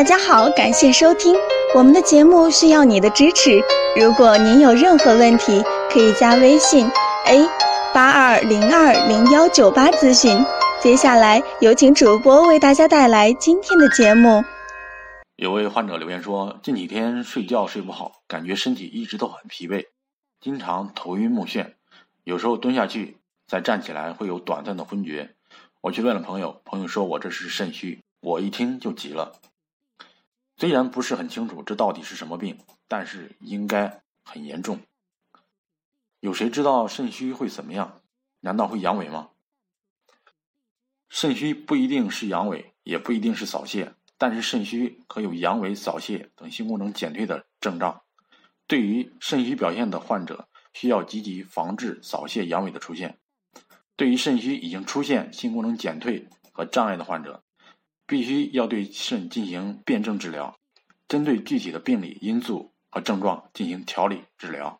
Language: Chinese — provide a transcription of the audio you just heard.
大家好，感谢收听我们的节目，需要你的支持。如果您有任何问题，可以加微信 a 八二零二零幺九八咨询。接下来有请主播为大家带来今天的节目。有位患者留言说，近几天睡觉睡不好，感觉身体一直都很疲惫，经常头晕目眩，有时候蹲下去再站起来会有短暂的昏厥。我去问了朋友，朋友说我这是肾虚，我一听就急了。虽然不是很清楚这到底是什么病，但是应该很严重。有谁知道肾虚会怎么样？难道会阳痿吗？肾虚不一定是阳痿，也不一定是早泄，但是肾虚可有阳痿、早泄等性功能减退的症状。对于肾虚表现的患者，需要积极防治早泄、阳痿的出现。对于肾虚已经出现性功能减退和障碍的患者，必须要对肾进行辩证治疗，针对具体的病理因素和症状进行调理治疗。